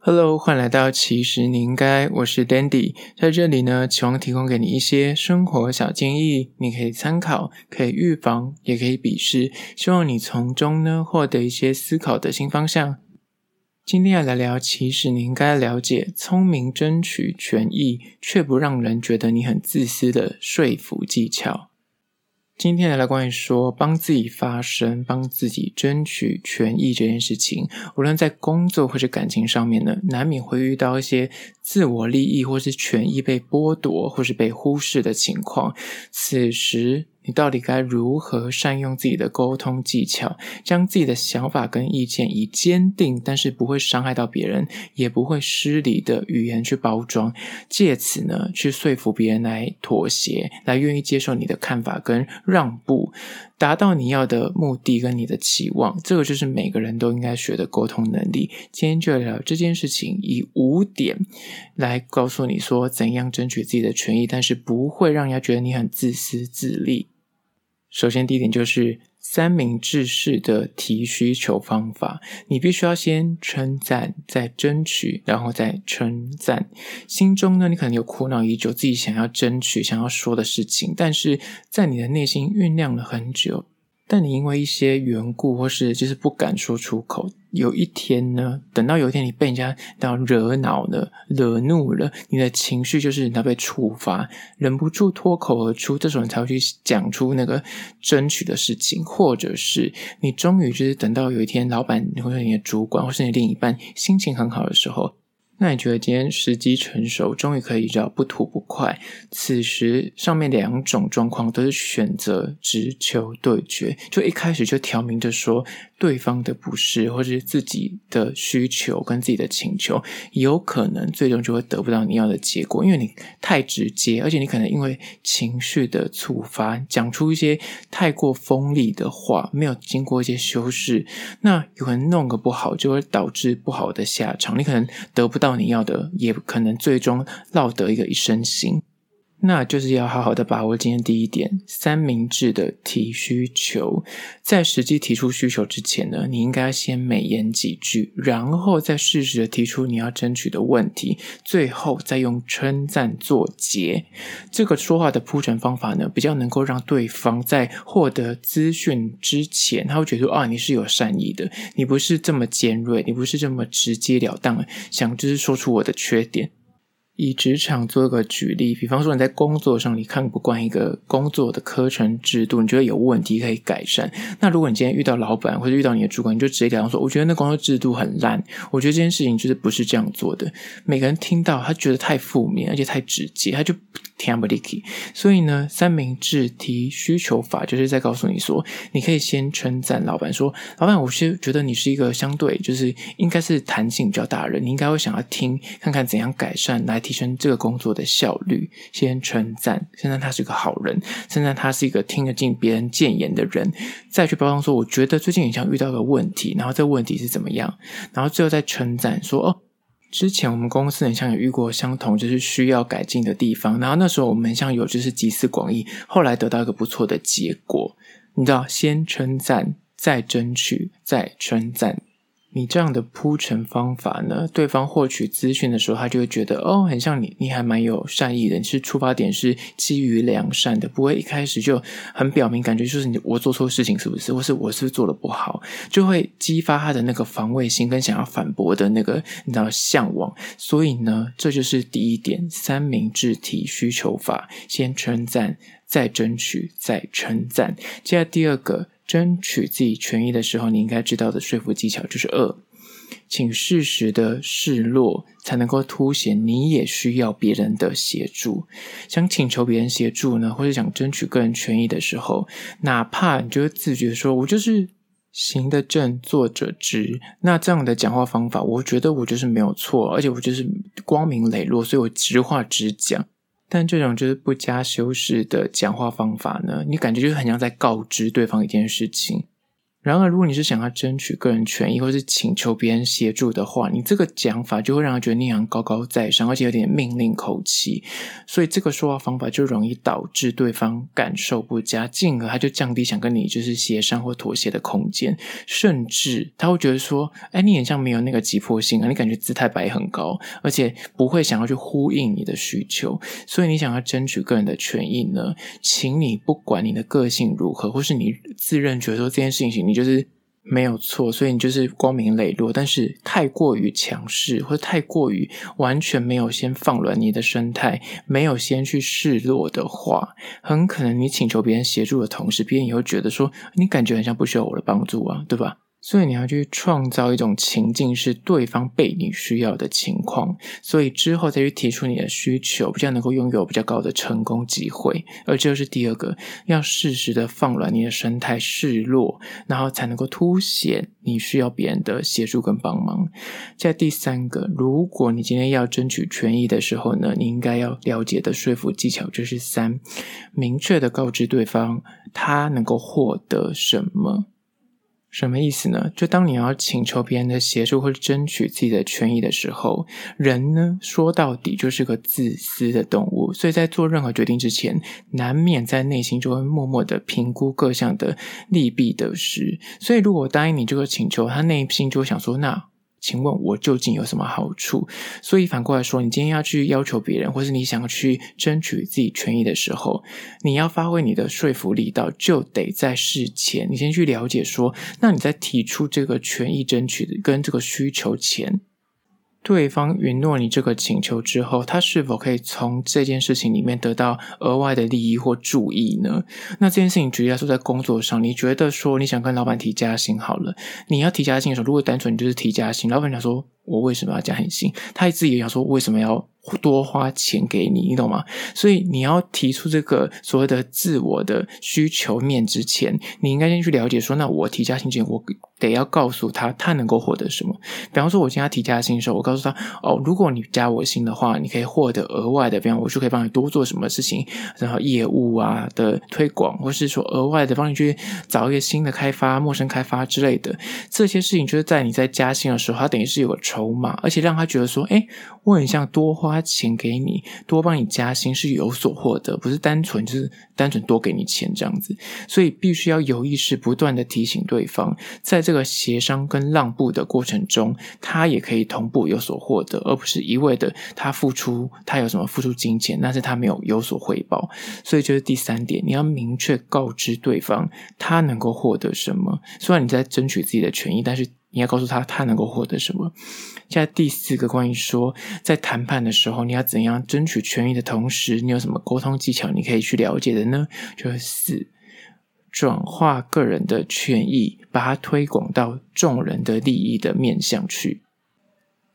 Hello，欢迎来到其实你应该，我是 Dandy，在这里呢，期望提供给你一些生活小建议，你可以参考，可以预防，也可以鄙视，希望你从中呢获得一些思考的新方向。今天要来聊，其实你应该了解，聪明争取权益却不让人觉得你很自私的说服技巧。今天来关于说帮自己发声、帮自己争取权益这件事情，无论在工作或是感情上面呢，难免会遇到一些自我利益或是权益被剥夺或是被忽视的情况。此时，你到底该如何善用自己的沟通技巧，将自己的想法跟意见以坚定但是不会伤害到别人，也不会失礼的语言去包装，借此呢去说服别人来妥协，来愿意接受你的看法跟让步，达到你要的目的跟你的期望。这个就是每个人都应该学的沟通能力。今天就聊这件事情，以五点来告诉你说怎样争取自己的权益，但是不会让人家觉得你很自私自利。首先，第一点就是三明治式的提需求方法。你必须要先称赞，再争取，然后再称赞。心中呢，你可能有苦恼已久，自己想要争取、想要说的事情，但是在你的内心酝酿了很久。但你因为一些缘故，或是就是不敢说出口，有一天呢，等到有一天你被人家到惹恼了、惹怒了，你的情绪就是你被触发，忍不住脱口而出，这时候你才会去讲出那个争取的事情，或者是你终于就是等到有一天，老板或者你的主管或是你另一半心情很好的时候。那你觉得今天时机成熟，终于可以叫不吐不快。此时上面两种状况都是选择直球对决，就一开始就挑明着说对方的不是，或者是自己的需求跟自己的请求，有可能最终就会得不到你要的结果，因为你太直接，而且你可能因为情绪的触发，讲出一些太过锋利的话，没有经过一些修饰，那有可能弄个不好，就会导致不好的下场，你可能得不到。到你要的，也可能最终落得一个一身腥。那就是要好好的把握今天第一点，三明治的提需求。在实际提出需求之前呢，你应该先美言几句，然后再适时的提出你要争取的问题，最后再用称赞作结。这个说话的铺陈方法呢，比较能够让对方在获得资讯之前，他会觉得啊，你是有善意的，你不是这么尖锐，你不是这么直截了当，想就是说出我的缺点。以职场做个举例，比方说你在工作上你看不惯一个工作的课程制度，你觉得有问题可以改善。那如果你今天遇到老板或者遇到你的主管，你就直接跟他说：“我觉得那工作制度很烂，我觉得这件事情就是不是这样做的。”每个人听到他觉得太负面，而且太直接，他就。听不进去，所以呢，三明治提需求法就是在告诉你说，你可以先称赞老板说，老板，我是觉得你是一个相对就是应该是弹性比较大的人，你应该会想要听看看怎样改善来提升这个工作的效率。先称赞，称赞他是一个好人，称赞他是一个听得进别人谏言的人，再去包装说，我觉得最近好像遇到个问题，然后这个问题是怎么样，然后最后再称赞说，哦。之前我们公司很像有遇过相同就是需要改进的地方，然后那时候我们很像有就是集思广益，后来得到一个不错的结果。你知道，先称赞，再争取，再称赞。你这样的铺陈方法呢，对方获取资讯的时候，他就会觉得哦，很像你，你还蛮有善意的，你是出发点是基于良善的，不会一开始就很表明，感觉就是你我做错事情是不是，或是我是不是做的不好，就会激发他的那个防卫心跟想要反驳的那个你知道向往。所以呢，这就是第一点，三明治体需求法，先称赞，再争取，再称赞。接下来第二个。争取自己权益的时候，你应该知道的说服技巧就是二，请适时的示弱，才能够凸显你也需要别人的协助。想请求别人协助呢，或者想争取个人权益的时候，哪怕你就会自觉说，我就是行得正，坐得直，那这样的讲话方法，我觉得我就是没有错，而且我就是光明磊落，所以我直话直讲。但这种就是不加修饰的讲话方法呢，你感觉就是很像在告知对方一件事情。然而，如果你是想要争取个人权益，或是请求别人协助的话，你这个讲法就会让人觉得你好像高高在上，而且有点命令口气。所以，这个说话方法就容易导致对方感受不佳，进而他就降低想跟你就是协商或妥协的空间，甚至他会觉得说：“哎，你好像没有那个急迫性啊，你感觉姿态摆很高，而且不会想要去呼应你的需求。”所以，你想要争取个人的权益呢，请你不管你的个性如何，或是你自认觉得说这件事情。你就是没有错，所以你就是光明磊落。但是太过于强势，或者太过于完全没有先放软你的生态，没有先去示弱的话，很可能你请求别人协助的同时，别人也会觉得说你感觉好像不需要我的帮助啊，对吧？所以你要去创造一种情境，是对方被你需要的情况，所以之后再去提出你的需求，比较能够拥有比较高的成功机会。而这就是第二个，要适时的放软你的生态，示弱，然后才能够凸显你需要别人的协助跟帮忙。在第三个，如果你今天要争取权益的时候呢，你应该要了解的说服技巧就是三，明确的告知对方他能够获得什么。什么意思呢？就当你要请求别人的协助或者争取自己的权益的时候，人呢，说到底就是个自私的动物，所以在做任何决定之前，难免在内心就会默默的评估各项的利弊得失。所以如果答应你这个请求，他内心就会想说，那。请问我究竟有什么好处？所以反过来说，你今天要去要求别人，或是你想要去争取自己权益的时候，你要发挥你的说服力道，就得在事前，你先去了解说，那你在提出这个权益争取跟这个需求前。对方允诺你这个请求之后，他是否可以从这件事情里面得到额外的利益或注意呢？那这件事情举例来说，在工作上，你觉得说你想跟老板提加薪好了，你要提加薪的时候，如果单纯你就是提加薪，老板想说，我为什么要加你薪？他自己也想说，为什么要？多花钱给你，你懂吗？所以你要提出这个所谓的自我的需求面之前，你应该先去了解说，那我提加薪前，我得要告诉他，他能够获得什么。比方说，我今天提加薪的时候，我告诉他，哦，如果你加我薪的话，你可以获得额外的，比方我就可以帮你多做什么事情，然后业务啊的推广，或是说额外的帮你去找一个新的开发、陌生开发之类的这些事情，就是在你在加薪的时候，他等于是有个筹码，而且让他觉得说，诶，我很像多花。钱给你多帮你加薪是有所获得，不是单纯就是单纯多给你钱这样子，所以必须要有意识不断的提醒对方，在这个协商跟让步的过程中，他也可以同步有所获得，而不是一味的他付出，他有什么付出金钱，但是他没有有所回报，所以就是第三点，你要明确告知对方他能够获得什么，虽然你在争取自己的权益，但是。你要告诉他，他能够获得什么。现在第四个，关于说，在谈判的时候，你要怎样争取权益的同时，你有什么沟通技巧，你可以去了解的呢？就是四，转化个人的权益，把它推广到众人的利益的面向去。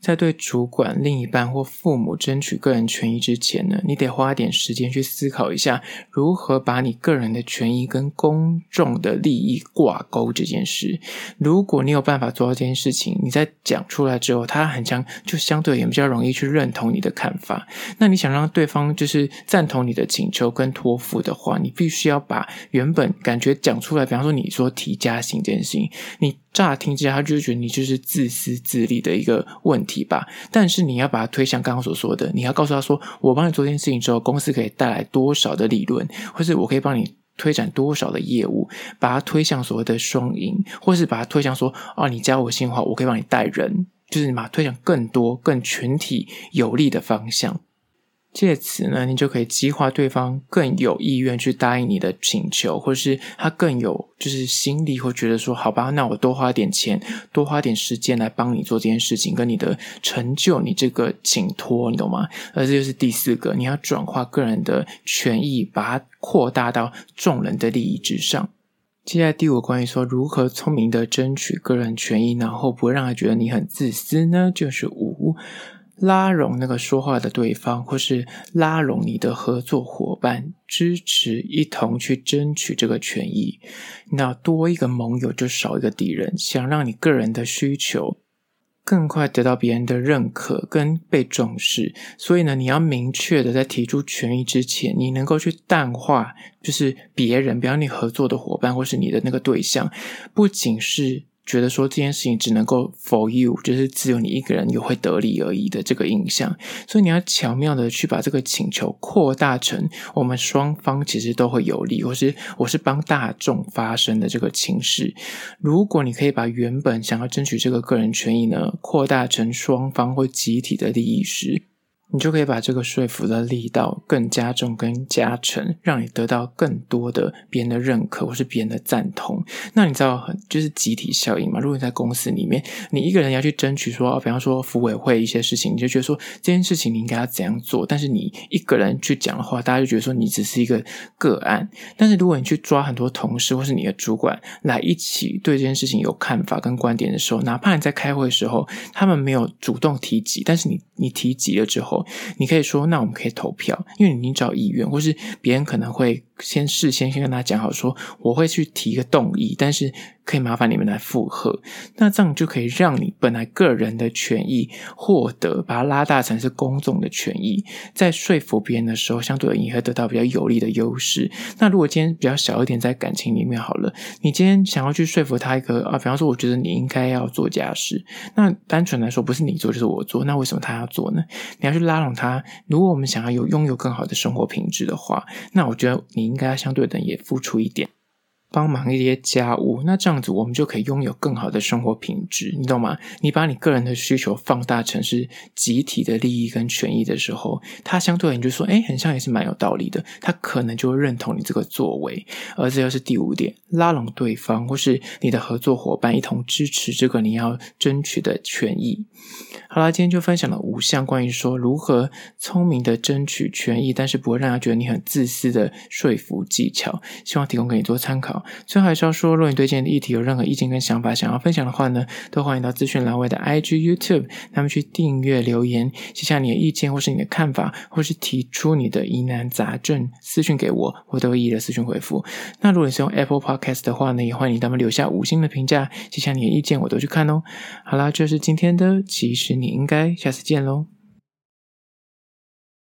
在对主管、另一半或父母争取个人权益之前呢，你得花点时间去思考一下，如何把你个人的权益跟公众的利益挂钩这件事。如果你有办法做到这件事情，你在讲出来之后，他很像就相对也比较容易去认同你的看法。那你想让对方就是赞同你的请求跟托付的话，你必须要把原本感觉讲出来，比方说你说提加薪这件事情，你。乍听之下，他就觉得你就是自私自利的一个问题吧。但是你要把它推向刚刚所说的，你要告诉他说：“我帮你做这件事情之后，公司可以带来多少的利润，或是我可以帮你推展多少的业务，把它推向所谓的双赢，或是把它推向说：哦，你加我薪的话，我可以帮你带人，就是你把它推向更多、更群体有利的方向。”借此呢，你就可以激化对方更有意愿去答应你的请求，或是他更有就是心力，会觉得说，好吧，那我多花点钱，多花点时间来帮你做这件事情，跟你的成就，你这个请托，你懂吗？而这就是第四个，你要转化个人的权益，把它扩大到众人的利益之上。接下来第五关于说如何聪明的争取个人权益，然后不会让他觉得你很自私呢，就是五。拉拢那个说话的对方，或是拉拢你的合作伙伴，支持一同去争取这个权益。那多一个盟友就少一个敌人。想让你个人的需求更快得到别人的认可跟被重视。所以呢，你要明确的在提出权益之前，你能够去淡化，就是别人，比方你合作的伙伴或是你的那个对象，不仅是。觉得说这件事情只能够 for you，就是只有你一个人有会得利而已的这个印象，所以你要巧妙的去把这个请求扩大成我们双方其实都会有利，或是我是帮大众发声的这个情势。如果你可以把原本想要争取这个个人权益呢，扩大成双方或集体的利益时。你就可以把这个说服的力道更加重、更加沉，让你得到更多的别人的认可或是别人的赞同。那你知道，就是集体效应嘛？如果你在公司里面，你一个人要去争取说，比方说服委会一些事情，你就觉得说这件事情你应该要怎样做。但是你一个人去讲的话，大家就觉得说你只是一个个案。但是如果你去抓很多同事或是你的主管来一起对这件事情有看法跟观点的时候，哪怕你在开会的时候，他们没有主动提及，但是你你提及了之后。你可以说，那我们可以投票，因为你已经找议员，或是别人可能会先事先先跟他讲好说，我会去提一个动议，但是。可以麻烦你们来附和，那这样就可以让你本来个人的权益获得，把它拉大成是公众的权益，在说服别人的时候，相对而言会得到比较有利的优势。那如果今天比较小一点，在感情里面好了，你今天想要去说服他一个啊，比方说，我觉得你应该要做家事，那单纯来说，不是你做就是我做，那为什么他要做呢？你要去拉拢他。如果我们想要有拥有更好的生活品质的话，那我觉得你应该要相对的也付出一点。帮忙一些家务，那这样子我们就可以拥有更好的生活品质，你懂吗？你把你个人的需求放大成是集体的利益跟权益的时候，他相对你就说，诶，很像也是蛮有道理的，他可能就会认同你这个作为。而这又是第五点，拉拢对方或是你的合作伙伴一同支持这个你要争取的权益。好啦，今天就分享了五项关于说如何聪明的争取权益，但是不会让他觉得你很自私的说服技巧，希望提供给你做参考。最后还是要说，如果你对今天的议题有任何意见跟想法，想要分享的话呢，都欢迎到资讯栏位的 IG、YouTube，那么去订阅、留言，写下你的意见或是你的看法，或是提出你的疑难杂症，私讯给我，我都会一一的私讯回复。那如果你是用 Apple Podcast 的话呢，也欢迎他们留下五星的评价，写下你的意见，我都去看哦。好啦，这是今天的，其实你应该下次见喽。